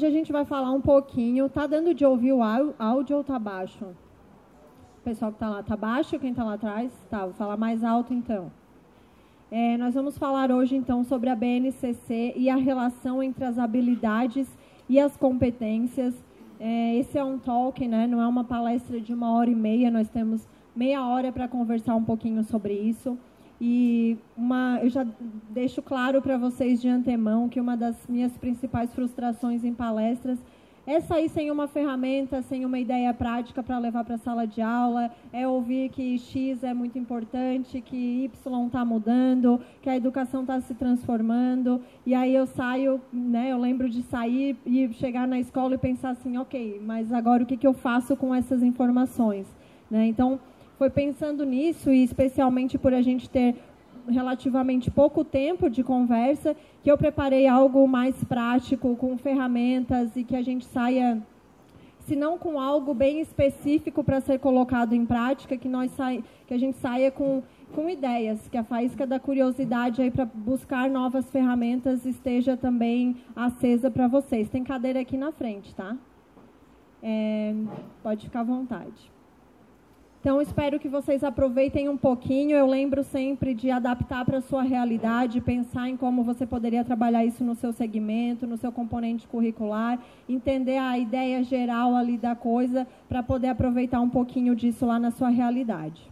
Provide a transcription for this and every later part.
Hoje a gente vai falar um pouquinho. Tá dando de ouvir o áudio ou tá baixo? O pessoal que está lá, tá baixo? Quem está lá atrás? Tá, vou falar mais alto então. É, nós vamos falar hoje então sobre a BNCC e a relação entre as habilidades e as competências. É, esse é um talk, né? Não é uma palestra de uma hora e meia. Nós temos meia hora para conversar um pouquinho sobre isso. E uma, eu já deixo claro para vocês de antemão que uma das minhas principais frustrações em palestras é sair sem uma ferramenta, sem uma ideia prática para levar para a sala de aula, é ouvir que X é muito importante, que Y está mudando, que a educação está se transformando, e aí eu saio, né, eu lembro de sair e chegar na escola e pensar assim, ok, mas agora o que, que eu faço com essas informações? Né? Então, foi pensando nisso, e especialmente por a gente ter relativamente pouco tempo de conversa, que eu preparei algo mais prático, com ferramentas e que a gente saia, se não com algo bem específico para ser colocado em prática, que, nós sai, que a gente saia com, com ideias, que a faísca da curiosidade aí para buscar novas ferramentas esteja também acesa para vocês. Tem cadeira aqui na frente, tá? É, pode ficar à vontade. Então, espero que vocês aproveitem um pouquinho. Eu lembro sempre de adaptar para a sua realidade, pensar em como você poderia trabalhar isso no seu segmento, no seu componente curricular, entender a ideia geral ali da coisa, para poder aproveitar um pouquinho disso lá na sua realidade.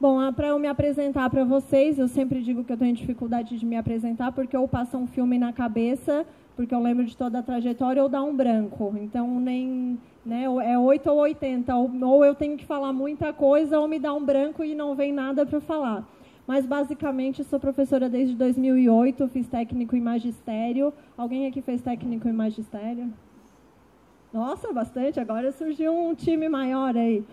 Bom, para eu me apresentar para vocês, eu sempre digo que eu tenho dificuldade de me apresentar, porque ou passa um filme na cabeça, porque eu lembro de toda a trajetória, ou dá um branco. Então, nem né? É 8 ou 80, ou eu tenho que falar muita coisa ou me dá um branco e não vem nada para falar. Mas basicamente sou professora desde 2008, fiz técnico em magistério. Alguém aqui fez técnico em magistério? Nossa, bastante. Agora surgiu um time maior aí.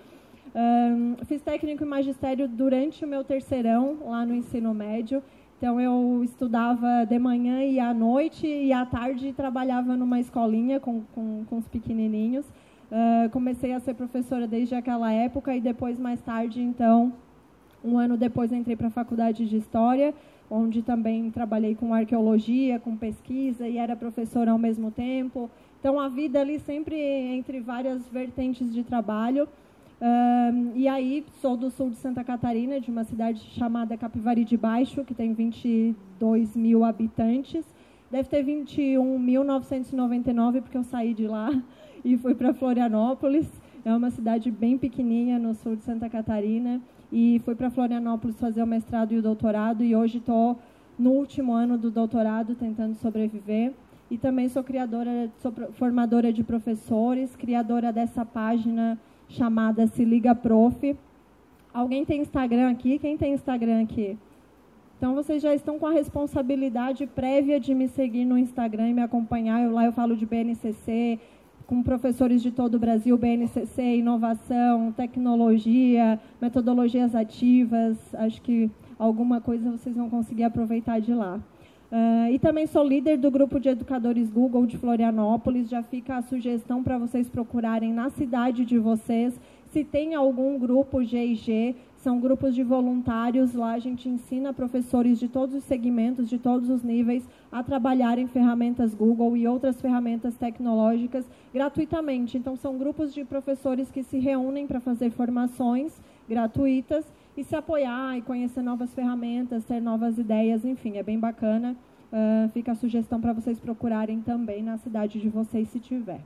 Um, fiz técnico em magistério durante o meu terceirão lá no ensino médio. Então eu estudava de manhã e à noite e à tarde trabalhava numa escolinha com, com, com os pequenininhos. Uh, comecei a ser professora desde aquela época e depois, mais tarde, então, um ano depois, entrei para a faculdade de História, onde também trabalhei com arqueologia, com pesquisa e era professora ao mesmo tempo. Então, a vida ali sempre entre várias vertentes de trabalho. Uh, e aí, sou do sul de Santa Catarina, de uma cidade chamada Capivari de Baixo, que tem 22 mil habitantes. Deve ter 21.999, porque eu saí de lá e fui para Florianópolis. É uma cidade bem pequenininha no sul de Santa Catarina. E fui para Florianópolis fazer o mestrado e o doutorado. E hoje estou no último ano do doutorado tentando sobreviver. E também sou criadora, sou formadora de professores, criadora dessa página chamada Se Liga Prof. Alguém tem Instagram aqui? Quem tem Instagram aqui? Então vocês já estão com a responsabilidade prévia de me seguir no Instagram e me acompanhar. Eu, lá eu falo de BNCC, com professores de todo o Brasil, BNCC, inovação, tecnologia, metodologias ativas. Acho que alguma coisa vocês vão conseguir aproveitar de lá. Uh, e também sou líder do grupo de educadores Google de Florianópolis. Já fica a sugestão para vocês procurarem na cidade de vocês se tem algum grupo GIG são grupos de voluntários. Lá a gente ensina professores de todos os segmentos, de todos os níveis, a trabalhar em ferramentas Google e outras ferramentas tecnológicas gratuitamente. Então, são grupos de professores que se reúnem para fazer formações gratuitas e se apoiar e conhecer novas ferramentas, ter novas ideias, enfim, é bem bacana. Uh, fica a sugestão para vocês procurarem também na cidade de vocês, se tiver.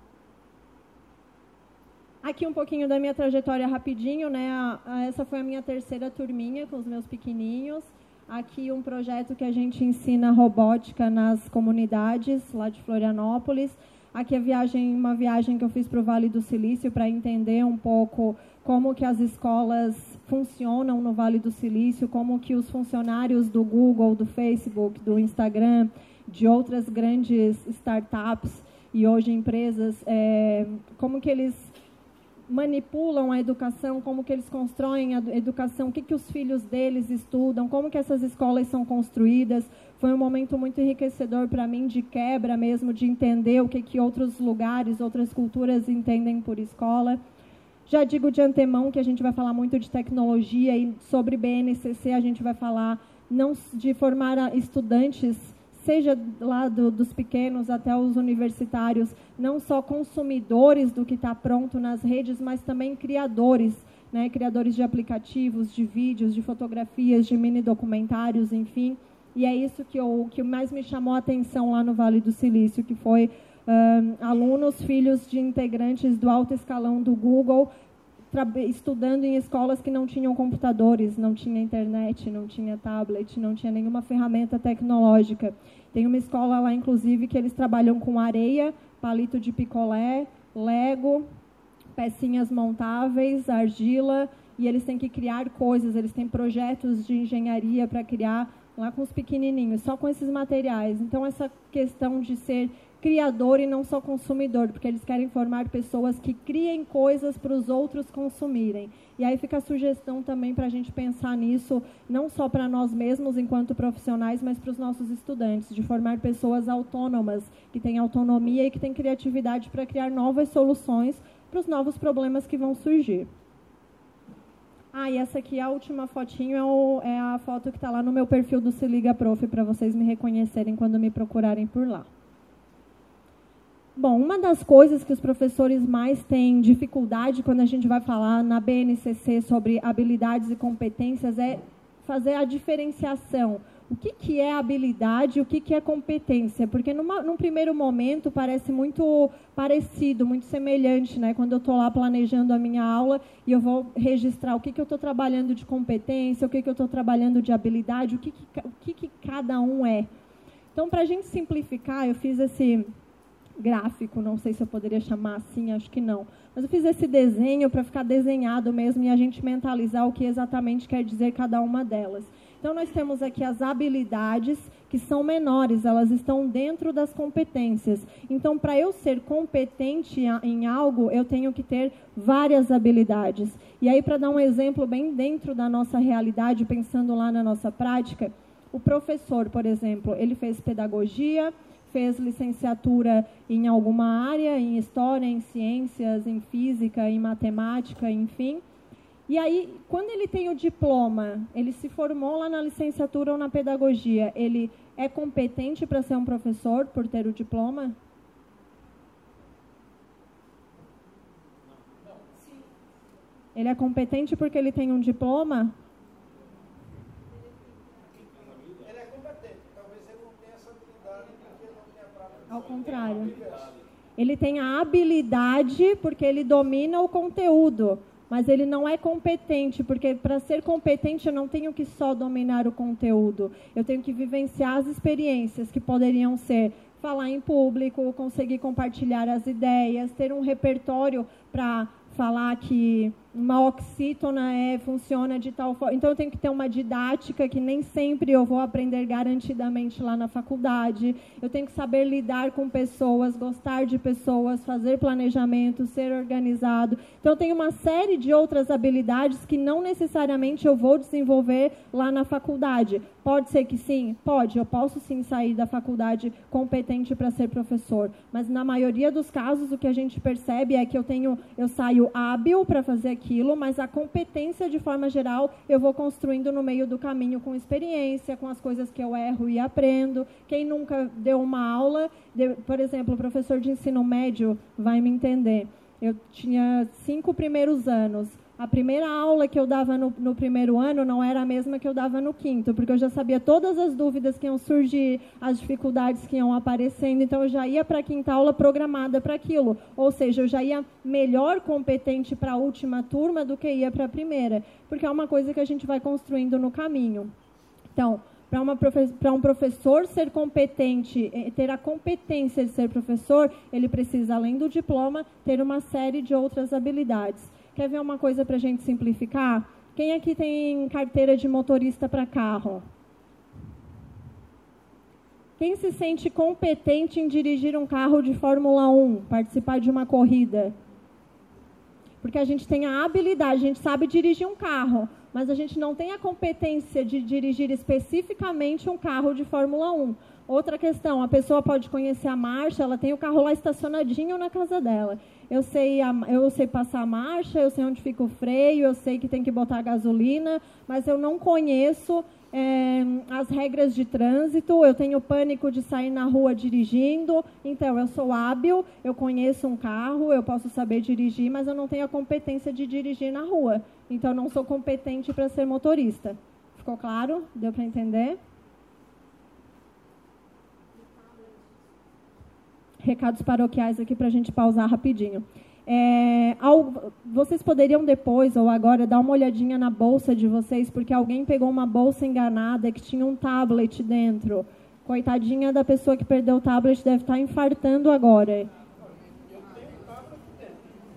Aqui um pouquinho da minha trajetória rapidinho, né? essa foi a minha terceira turminha com os meus pequenininhos. Aqui um projeto que a gente ensina robótica nas comunidades lá de Florianópolis. Aqui a viagem, uma viagem que eu fiz para o Vale do Silício para entender um pouco como que as escolas funcionam no Vale do Silício, como que os funcionários do Google, do Facebook, do Instagram, de outras grandes startups e hoje empresas, é, como que eles manipulam a educação, como que eles constroem a educação, o que, que os filhos deles estudam, como que essas escolas são construídas. Foi um momento muito enriquecedor para mim, de quebra mesmo, de entender o que, que outros lugares, outras culturas entendem por escola. Já digo de antemão que a gente vai falar muito de tecnologia e sobre BNCC a gente vai falar não de formar estudantes seja lá do, dos pequenos até os universitários, não só consumidores do que está pronto nas redes, mas também criadores, né, criadores de aplicativos, de vídeos, de fotografias, de mini documentários, enfim. E é isso que, eu, que mais me chamou a atenção lá no Vale do Silício, que foi alunos, filhos de integrantes do alto escalão do Google, estudando em escolas que não tinham computadores, não tinha internet, não tinha tablet, não tinha nenhuma ferramenta tecnológica. Tem uma escola lá, inclusive, que eles trabalham com areia, palito de picolé, lego, pecinhas montáveis, argila, e eles têm que criar coisas, eles têm projetos de engenharia para criar lá com os pequenininhos, só com esses materiais. Então, essa questão de ser criador e não só consumidor, porque eles querem formar pessoas que criem coisas para os outros consumirem. E aí fica a sugestão também para a gente pensar nisso, não só para nós mesmos enquanto profissionais, mas para os nossos estudantes, de formar pessoas autônomas, que têm autonomia e que têm criatividade para criar novas soluções para os novos problemas que vão surgir. Ah, e essa aqui, a última fotinho, é, o, é a foto que está lá no meu perfil do Se Liga Prof, para vocês me reconhecerem quando me procurarem por lá. Bom, uma das coisas que os professores mais têm dificuldade quando a gente vai falar na BNCC sobre habilidades e competências é fazer a diferenciação. O que, que é habilidade e o que, que é competência? Porque numa, num primeiro momento parece muito parecido, muito semelhante, né? Quando eu estou lá planejando a minha aula e eu vou registrar o que, que eu estou trabalhando de competência, o que, que eu estou trabalhando de habilidade, o que, que, o que, que cada um é. Então, para a gente simplificar, eu fiz esse gráfico, não sei se eu poderia chamar assim, acho que não. Mas eu fiz esse desenho para ficar desenhado mesmo e a gente mentalizar o que exatamente quer dizer cada uma delas. Então, nós temos aqui as habilidades, que são menores, elas estão dentro das competências. Então, para eu ser competente em algo, eu tenho que ter várias habilidades. E aí, para dar um exemplo bem dentro da nossa realidade, pensando lá na nossa prática, o professor, por exemplo, ele fez pedagogia, fez licenciatura em alguma área, em história, em ciências, em física, em matemática, enfim. E aí, quando ele tem o diploma, ele se formou lá na licenciatura ou na pedagogia, ele é competente para ser um professor por ter o diploma? Ele é competente porque ele tem um diploma? Ao contrário. Ele tem a habilidade porque ele domina o conteúdo, mas ele não é competente, porque para ser competente eu não tenho que só dominar o conteúdo, eu tenho que vivenciar as experiências que poderiam ser falar em público, conseguir compartilhar as ideias, ter um repertório para falar que uma oxítona é, funciona de tal forma. Então, eu tenho que ter uma didática que nem sempre eu vou aprender garantidamente lá na faculdade. Eu tenho que saber lidar com pessoas, gostar de pessoas, fazer planejamento, ser organizado. Então, eu tenho uma série de outras habilidades que não necessariamente eu vou desenvolver lá na faculdade. Pode ser que sim? Pode. Eu posso sim sair da faculdade competente para ser professor. Mas, na maioria dos casos, o que a gente percebe é que eu, tenho, eu saio hábil para fazer aquilo aquilo, mas a competência, de forma geral, eu vou construindo no meio do caminho com experiência, com as coisas que eu erro e aprendo. Quem nunca deu uma aula, por exemplo, o professor de ensino médio vai me entender. Eu tinha cinco primeiros anos a primeira aula que eu dava no, no, primeiro ano não era a mesma que eu dava no quinto, porque eu já sabia todas as dúvidas que iam surgir, as dificuldades que iam aparecendo, então eu já ia para a quinta aula programada para aquilo. Ou seja, eu já ia melhor competente para a última turma do que ia para a primeira, porque é uma coisa que a gente vai construindo no caminho. Então, para um professor ser competente, eh, ter a competência de ser professor, ele precisa, além do diploma, ter uma série de outras habilidades. Quer ver uma coisa para a gente simplificar? Quem aqui tem carteira de motorista para carro? Quem se sente competente em dirigir um carro de Fórmula 1, participar de uma corrida? Porque a gente tem a habilidade, a gente sabe dirigir um carro, mas a gente não tem a competência de dirigir especificamente um carro de Fórmula 1. Outra questão, a pessoa pode conhecer a marcha, ela tem o carro lá estacionadinho na casa dela. Eu sei, eu sei passar a marcha, eu sei onde fica o freio, eu sei que tem que botar gasolina, mas eu não conheço é, as regras de trânsito, eu tenho pânico de sair na rua dirigindo, então eu sou hábil, eu conheço um carro, eu posso saber dirigir, mas eu não tenho a competência de dirigir na rua. Então não sou competente para ser motorista. Ficou claro? Deu para entender? Recados paroquiais aqui para a gente pausar rapidinho. É, ao, vocês poderiam depois ou agora dar uma olhadinha na bolsa de vocês, porque alguém pegou uma bolsa enganada que tinha um tablet dentro. Coitadinha da pessoa que perdeu o tablet, deve estar infartando agora.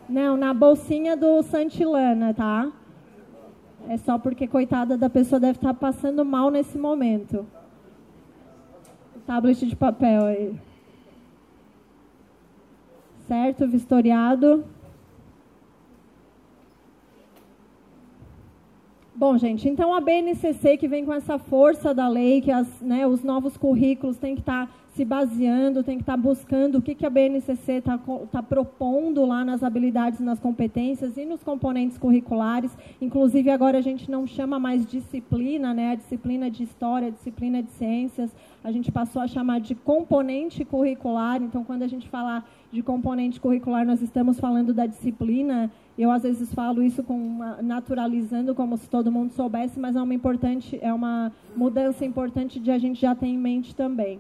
Não, na bolsinha do Santilana, tá? É só porque, coitada da pessoa, deve estar passando mal nesse momento. O tablet de papel aí certo? Vistoriado. Bom, gente, então a BNCC que vem com essa força da lei, que as, né, os novos currículos têm que estar tá se baseando, tem que estar tá buscando o que, que a BNCC está tá propondo lá nas habilidades, nas competências e nos componentes curriculares. Inclusive, agora a gente não chama mais disciplina, né, a disciplina de história, a disciplina de ciências, a gente passou a chamar de componente curricular. Então, quando a gente falar de componente curricular, nós estamos falando da disciplina. Eu às vezes falo isso com naturalizando como se todo mundo soubesse, mas é uma importante, é uma mudança importante de a gente já ter em mente também.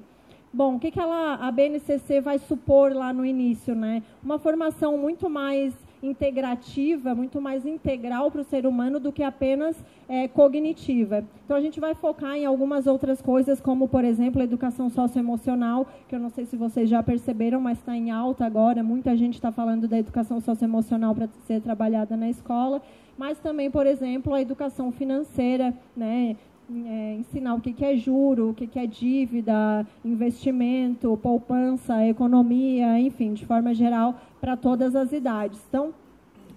Bom, o que, que ela, a BNCC vai supor lá no início, né? Uma formação muito mais integrativa, muito mais integral para o ser humano do que apenas é, cognitiva. Então a gente vai focar em algumas outras coisas, como por exemplo a educação socioemocional, que eu não sei se vocês já perceberam, mas está em alta agora. Muita gente está falando da educação socioemocional para ser trabalhada na escola, mas também, por exemplo, a educação financeira, né? É, ensinar o que, que é juro, o que, que é dívida, investimento, poupança, economia, enfim, de forma geral, para todas as idades. Então,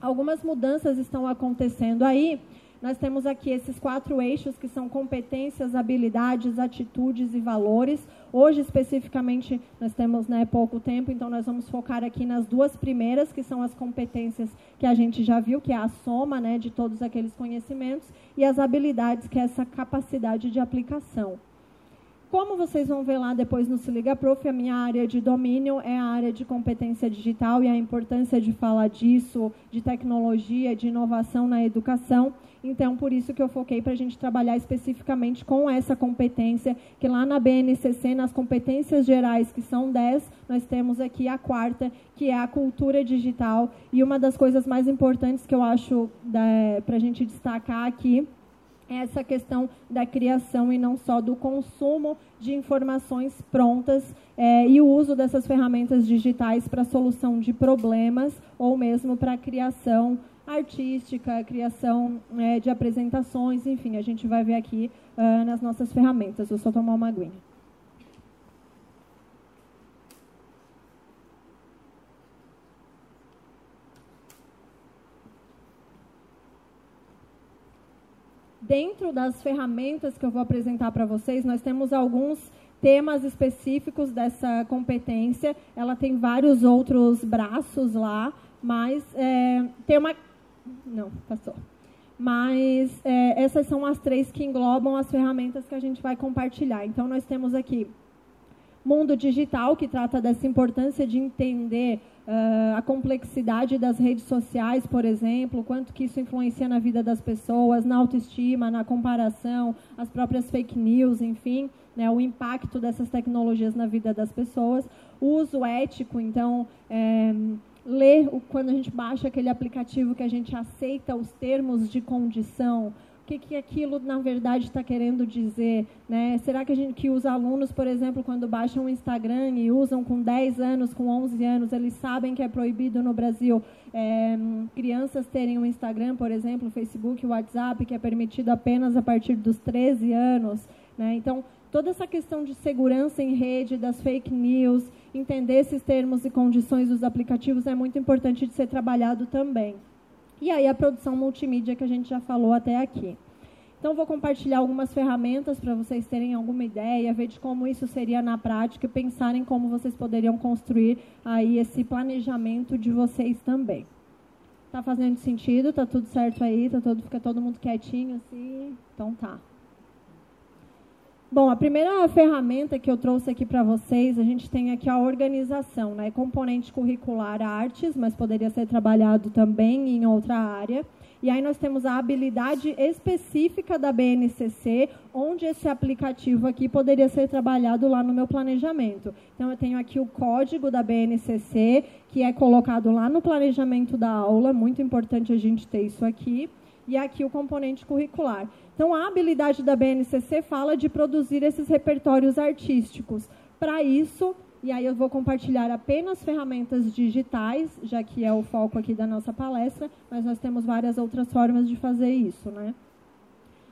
algumas mudanças estão acontecendo aí. Nós temos aqui esses quatro eixos que são competências, habilidades, atitudes e valores. Hoje, especificamente, nós temos né, pouco tempo, então nós vamos focar aqui nas duas primeiras, que são as competências que a gente já viu, que é a soma né, de todos aqueles conhecimentos, e as habilidades, que é essa capacidade de aplicação. Como vocês vão ver lá depois no Se Liga Prof, a minha área de domínio é a área de competência digital e a importância de falar disso, de tecnologia, de inovação na educação. Então, por isso que eu foquei para a gente trabalhar especificamente com essa competência, que lá na BNCC, nas competências gerais, que são 10, nós temos aqui a quarta, que é a cultura digital. E uma das coisas mais importantes que eu acho para a gente destacar aqui essa questão da criação e não só do consumo de informações prontas é, e o uso dessas ferramentas digitais para solução de problemas ou mesmo para criação artística, criação é, de apresentações, enfim, a gente vai ver aqui uh, nas nossas ferramentas. Vou só tomar uma aguinha. dentro das ferramentas que eu vou apresentar para vocês, nós temos alguns temas específicos dessa competência. Ela tem vários outros braços lá, mas é, tem uma. Não, passou. Mas é, essas são as três que englobam as ferramentas que a gente vai compartilhar. Então, nós temos aqui Mundo Digital, que trata dessa importância de entender Uh, a complexidade das redes sociais, por exemplo, quanto que isso influencia na vida das pessoas, na autoestima, na comparação, as próprias fake news, enfim, né, o impacto dessas tecnologias na vida das pessoas, o uso ético, então, é, ler quando a gente baixa aquele aplicativo que a gente aceita os termos de condição, que, que aquilo, na verdade, está querendo dizer. Né? Será que, a gente, que os alunos, por exemplo, quando baixam o Instagram e usam com 10 anos, com 11 anos, eles sabem que é proibido no Brasil é, crianças terem um Instagram, por exemplo, Facebook, WhatsApp, que é permitido apenas a partir dos 13 anos. Né? Então, toda essa questão de segurança em rede, das fake news, entender esses termos e condições dos aplicativos é muito importante de ser trabalhado também. E aí a produção multimídia que a gente já falou até aqui. Então, vou compartilhar algumas ferramentas para vocês terem alguma ideia, ver de como isso seria na prática e pensarem como vocês poderiam construir aí esse planejamento de vocês também. Tá fazendo sentido? Tá tudo certo aí? Tá todo, fica todo mundo quietinho assim? Então tá. Bom, a primeira ferramenta que eu trouxe aqui para vocês, a gente tem aqui a organização, né? Componente curricular artes, mas poderia ser trabalhado também em outra área. E aí nós temos a habilidade específica da BNCC, onde esse aplicativo aqui poderia ser trabalhado lá no meu planejamento. Então eu tenho aqui o código da BNCC, que é colocado lá no planejamento da aula, muito importante a gente ter isso aqui. E aqui o componente curricular. Então a habilidade da BNCC fala de produzir esses repertórios artísticos. Para isso, e aí eu vou compartilhar apenas ferramentas digitais, já que é o foco aqui da nossa palestra, mas nós temos várias outras formas de fazer isso, né?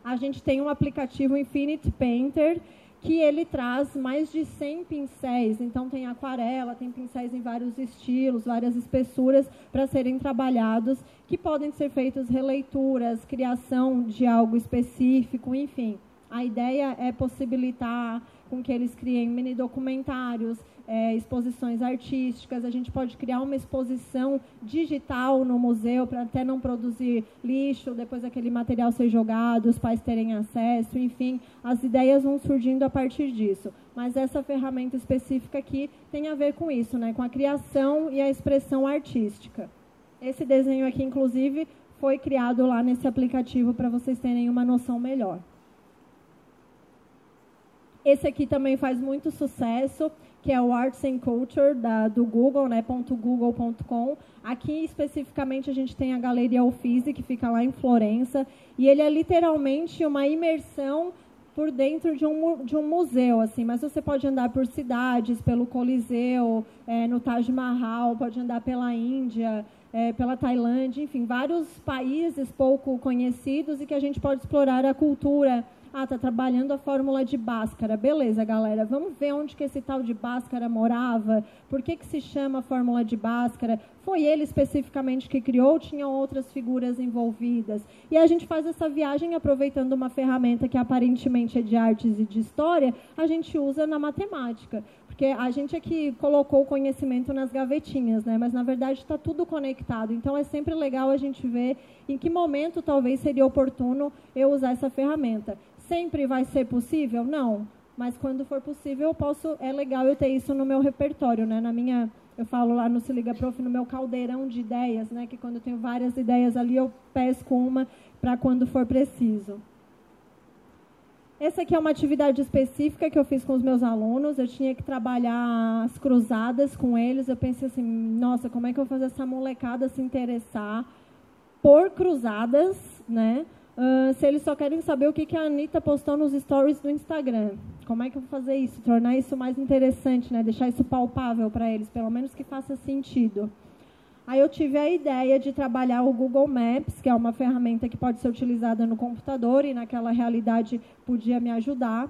A gente tem um aplicativo Infinite Painter, que ele traz mais de 100 pincéis, então tem aquarela, tem pincéis em vários estilos, várias espessuras para serem trabalhados, que podem ser feitas releituras, criação de algo específico, enfim. A ideia é possibilitar com que eles criem mini documentários, é, exposições artísticas, a gente pode criar uma exposição digital no museu para até não produzir lixo, depois aquele material ser jogado, os pais terem acesso, enfim, as ideias vão surgindo a partir disso. Mas essa ferramenta específica aqui tem a ver com isso, né, com a criação e a expressão artística. Esse desenho aqui, inclusive, foi criado lá nesse aplicativo para vocês terem uma noção melhor. Esse aqui também faz muito sucesso que é o Arts and Culture da, do Google, né, .google.com. Aqui especificamente a gente tem a Galeria Uffizi, que fica lá em Florença, e ele é literalmente uma imersão por dentro de um, de um museu, assim, mas você pode andar por cidades, pelo Coliseu, é, no Taj Mahal, pode andar pela Índia, é, pela Tailândia, enfim, vários países pouco conhecidos e que a gente pode explorar a cultura ah, tá trabalhando a fórmula de Bhaskara. Beleza, galera. Vamos ver onde que esse tal de Bhaskara morava. Por que, que se chama fórmula de Bhaskara? Foi ele especificamente que criou? Tinham outras figuras envolvidas? E a gente faz essa viagem aproveitando uma ferramenta que aparentemente é de artes e de história, a gente usa na matemática. Porque a gente é que colocou o conhecimento nas gavetinhas, né? mas na verdade está tudo conectado. Então é sempre legal a gente ver em que momento talvez seria oportuno eu usar essa ferramenta. Sempre vai ser possível? Não. Mas quando for possível, eu posso. É legal eu ter isso no meu repertório, né? Na minha, eu falo lá no Se Liga Prof, no meu caldeirão de ideias, né? Que quando eu tenho várias ideias ali, eu pesco uma para quando for preciso. Essa aqui é uma atividade específica que eu fiz com os meus alunos. Eu tinha que trabalhar as cruzadas com eles. Eu pensei assim, nossa, como é que eu vou fazer essa molecada se interessar por cruzadas, né? Uh, se eles só querem saber o que, que a Anitta postou nos stories do Instagram. Como é que eu vou fazer isso? Tornar isso mais interessante, né? Deixar isso palpável para eles, pelo menos que faça sentido. Aí eu tive a ideia de trabalhar o Google Maps, que é uma ferramenta que pode ser utilizada no computador e naquela realidade podia me ajudar.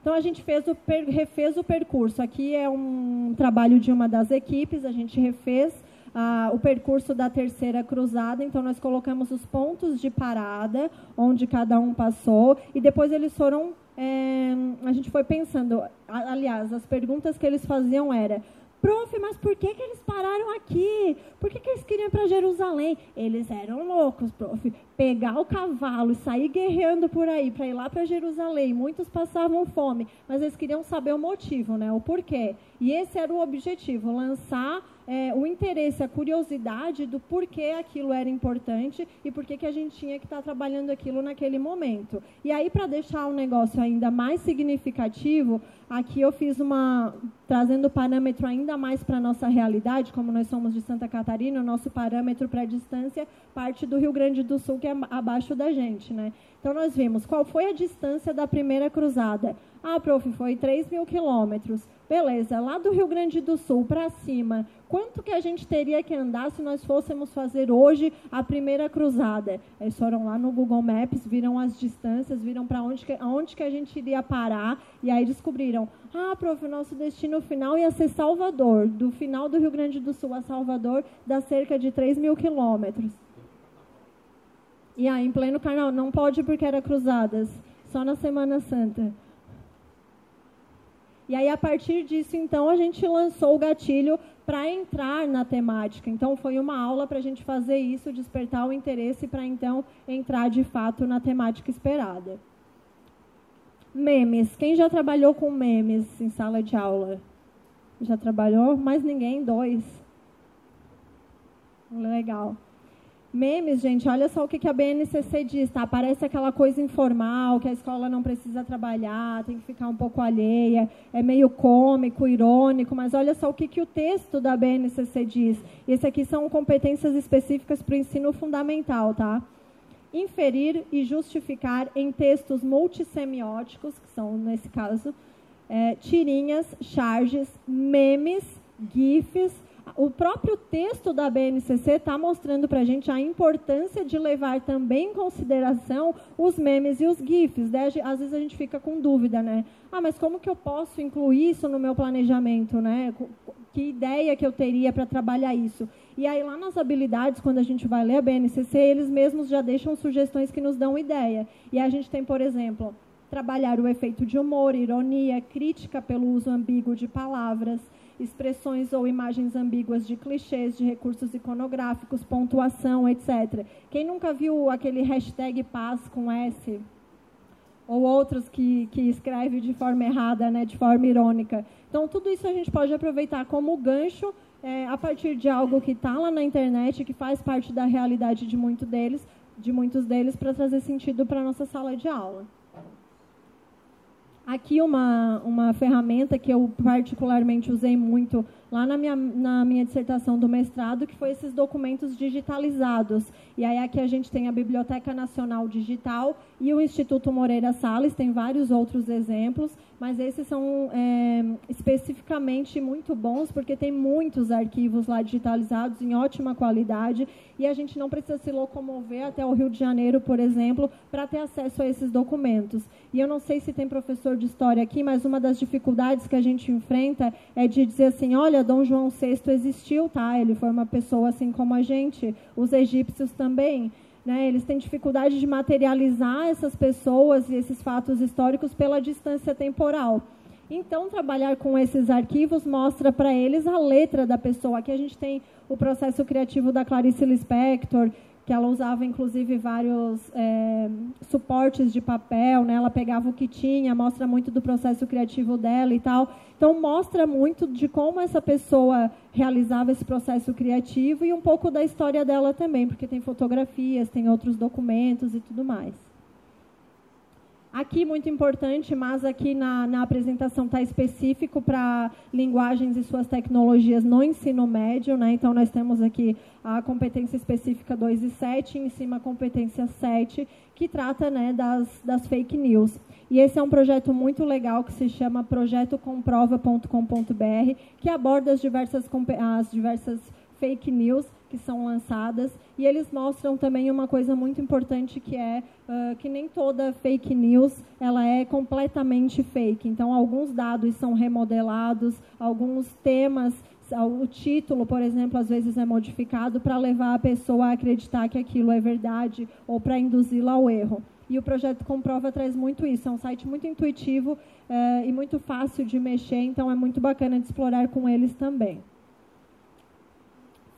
Então a gente fez o, refez o percurso. Aqui é um trabalho de uma das equipes, a gente refez ah, o percurso da terceira cruzada. Então, nós colocamos os pontos de parada, onde cada um passou, e depois eles foram. É, a gente foi pensando, aliás, as perguntas que eles faziam era Prof, mas por que, que eles pararam aqui? Por que, que eles queriam ir para Jerusalém? Eles eram loucos, prof. Pegar o cavalo e sair guerreando por aí para ir lá para Jerusalém. Muitos passavam fome, mas eles queriam saber o motivo, né? o porquê. E esse era o objetivo, lançar é, o interesse, a curiosidade do porquê aquilo era importante e por que a gente tinha que estar tá trabalhando aquilo naquele momento. E aí, para deixar o negócio ainda mais significativo, aqui eu fiz uma. Trazendo o parâmetro ainda mais para a nossa realidade, como nós somos de Santa Catarina, o nosso parâmetro para a distância parte do Rio Grande do Sul, que é abaixo da gente. Né? Então, nós vimos qual foi a distância da primeira cruzada. Ah, prof, foi 3 mil quilômetros. Beleza, lá do Rio Grande do Sul para cima, quanto que a gente teria que andar se nós fôssemos fazer hoje a primeira cruzada? Eles foram lá no Google Maps, viram as distâncias, viram para onde, que, onde que a gente iria parar, e aí descobriram, ah, prof, o nosso destino final ia ser Salvador. Do final do Rio Grande do Sul a Salvador dá cerca de 3 mil quilômetros. E aí, em pleno carnaval, não pode porque era cruzadas, só na Semana Santa. E aí, a partir disso, então, a gente lançou o gatilho para entrar na temática. Então, foi uma aula para a gente fazer isso, despertar o interesse para, então, entrar de fato na temática esperada. Memes. Quem já trabalhou com memes em sala de aula? Já trabalhou? Mais ninguém? Dois. Legal. Memes, gente, olha só o que a BNCC diz, tá? Parece aquela coisa informal, que a escola não precisa trabalhar, tem que ficar um pouco alheia, é meio cômico, irônico, mas olha só o que, que o texto da BNCC diz. Esse aqui são competências específicas para o ensino fundamental, tá? Inferir e justificar em textos multissemióticos, que são, nesse caso, é, tirinhas, charges, memes, GIFs, o próprio texto da BNCC está mostrando para a gente a importância de levar também em consideração os memes e os GIFs. Né? Às vezes a gente fica com dúvida, né? Ah, mas como que eu posso incluir isso no meu planejamento, né? Que ideia que eu teria para trabalhar isso? E aí lá nas habilidades, quando a gente vai ler a BNCC, eles mesmos já deixam sugestões que nos dão ideia. E a gente tem, por exemplo, trabalhar o efeito de humor, ironia, crítica pelo uso ambíguo de palavras expressões ou imagens ambíguas de clichês, de recursos iconográficos, pontuação, etc. Quem nunca viu aquele hashtag paz com S? Ou outros que, que escreve de forma errada, né, de forma irônica. Então, tudo isso a gente pode aproveitar como gancho é, a partir de algo que está lá na internet, que faz parte da realidade de, muito deles, de muitos deles, para trazer sentido para a nossa sala de aula. Aqui uma, uma ferramenta que eu particularmente usei muito lá na minha, na minha dissertação do mestrado, que foi esses documentos digitalizados. E aí aqui a gente tem a Biblioteca Nacional Digital e o Instituto Moreira Salles, tem vários outros exemplos, mas esses são é, especificamente muito bons, porque tem muitos arquivos lá digitalizados em ótima qualidade, e a gente não precisa se locomover até o Rio de Janeiro, por exemplo, para ter acesso a esses documentos. E eu não sei se tem professor de história aqui, mas uma das dificuldades que a gente enfrenta é de dizer assim, olha, Dom João VI existiu, tá? Ele foi uma pessoa assim como a gente, os egípcios também. Né? Eles têm dificuldade de materializar essas pessoas e esses fatos históricos pela distância temporal. Então, trabalhar com esses arquivos mostra para eles a letra da pessoa. Aqui a gente tem o processo criativo da Clarice Lispector, que ela usava inclusive vários é, suportes de papel, né? Ela pegava o que tinha, mostra muito do processo criativo dela e tal. Então mostra muito de como essa pessoa realizava esse processo criativo e um pouco da história dela também, porque tem fotografias, tem outros documentos e tudo mais. Aqui, muito importante, mas aqui na, na apresentação está específico para linguagens e suas tecnologias no ensino médio. Né? Então, nós temos aqui a competência específica 2 e 7, em cima a competência 7, que trata né, das, das fake news. E esse é um projeto muito legal que se chama projetocomprova.com.br, que aborda as diversas, as diversas fake news que são lançadas e eles mostram também uma coisa muito importante que é uh, que nem toda fake news ela é completamente fake. Então alguns dados são remodelados, alguns temas o título, por exemplo, às vezes é modificado para levar a pessoa a acreditar que aquilo é verdade ou para induzi-la ao erro. E o projeto Comprova traz muito isso. É um site muito intuitivo e muito fácil de mexer, então é muito bacana de explorar com eles também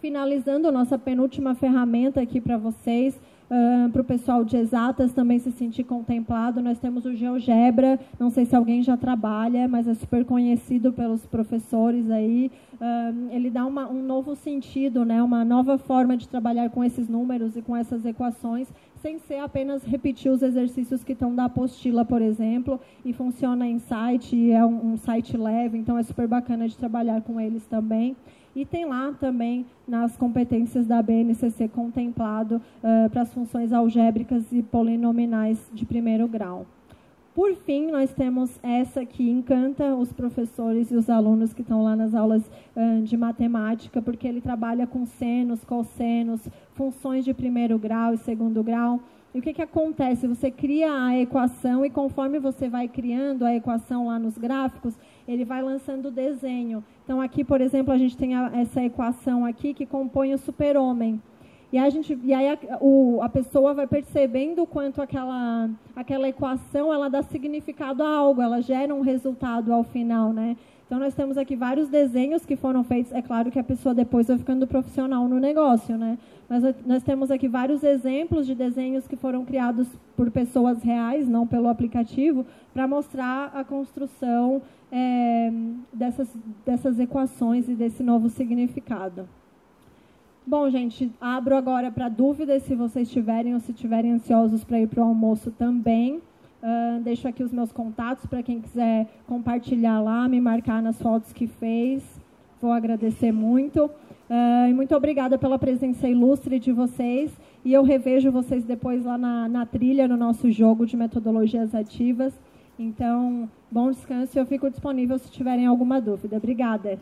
finalizando a nossa penúltima ferramenta aqui para vocês, uh, para o pessoal de exatas também se sentir contemplado, nós temos o GeoGebra, não sei se alguém já trabalha, mas é super conhecido pelos professores aí. Uh, ele dá uma, um novo sentido, né, uma nova forma de trabalhar com esses números e com essas equações, sem ser apenas repetir os exercícios que estão da apostila, por exemplo, e funciona em site, é um, um site leve, então é super bacana de trabalhar com eles também. E tem lá também nas competências da BNCC contemplado uh, para as funções algébricas e polinomiais de primeiro grau. Por fim, nós temos essa que encanta os professores e os alunos que estão lá nas aulas de matemática, porque ele trabalha com senos, cossenos, funções de primeiro grau e segundo grau. E o que, que acontece? Você cria a equação e conforme você vai criando a equação lá nos gráficos, ele vai lançando o desenho. Então, aqui, por exemplo, a gente tem a, essa equação aqui que compõe o super-homem. E, a gente, e aí a, o, a pessoa vai percebendo o quanto aquela, aquela equação ela dá significado a algo, ela gera um resultado ao final. Né? Então, nós temos aqui vários desenhos que foram feitos. É claro que a pessoa depois vai ficando profissional no negócio, né? Mas nós temos aqui vários exemplos de desenhos que foram criados por pessoas reais, não pelo aplicativo, para mostrar a construção é, dessas, dessas equações e desse novo significado. Bom, gente, abro agora para dúvidas, se vocês tiverem ou se tiverem ansiosos para ir para o almoço também. Uh, deixo aqui os meus contatos para quem quiser compartilhar lá, me marcar nas fotos que fez. Vou agradecer muito. Uh, e muito obrigada pela presença ilustre de vocês. E eu revejo vocês depois lá na, na trilha, no nosso jogo de metodologias ativas. Então, bom descanso e eu fico disponível se tiverem alguma dúvida. Obrigada.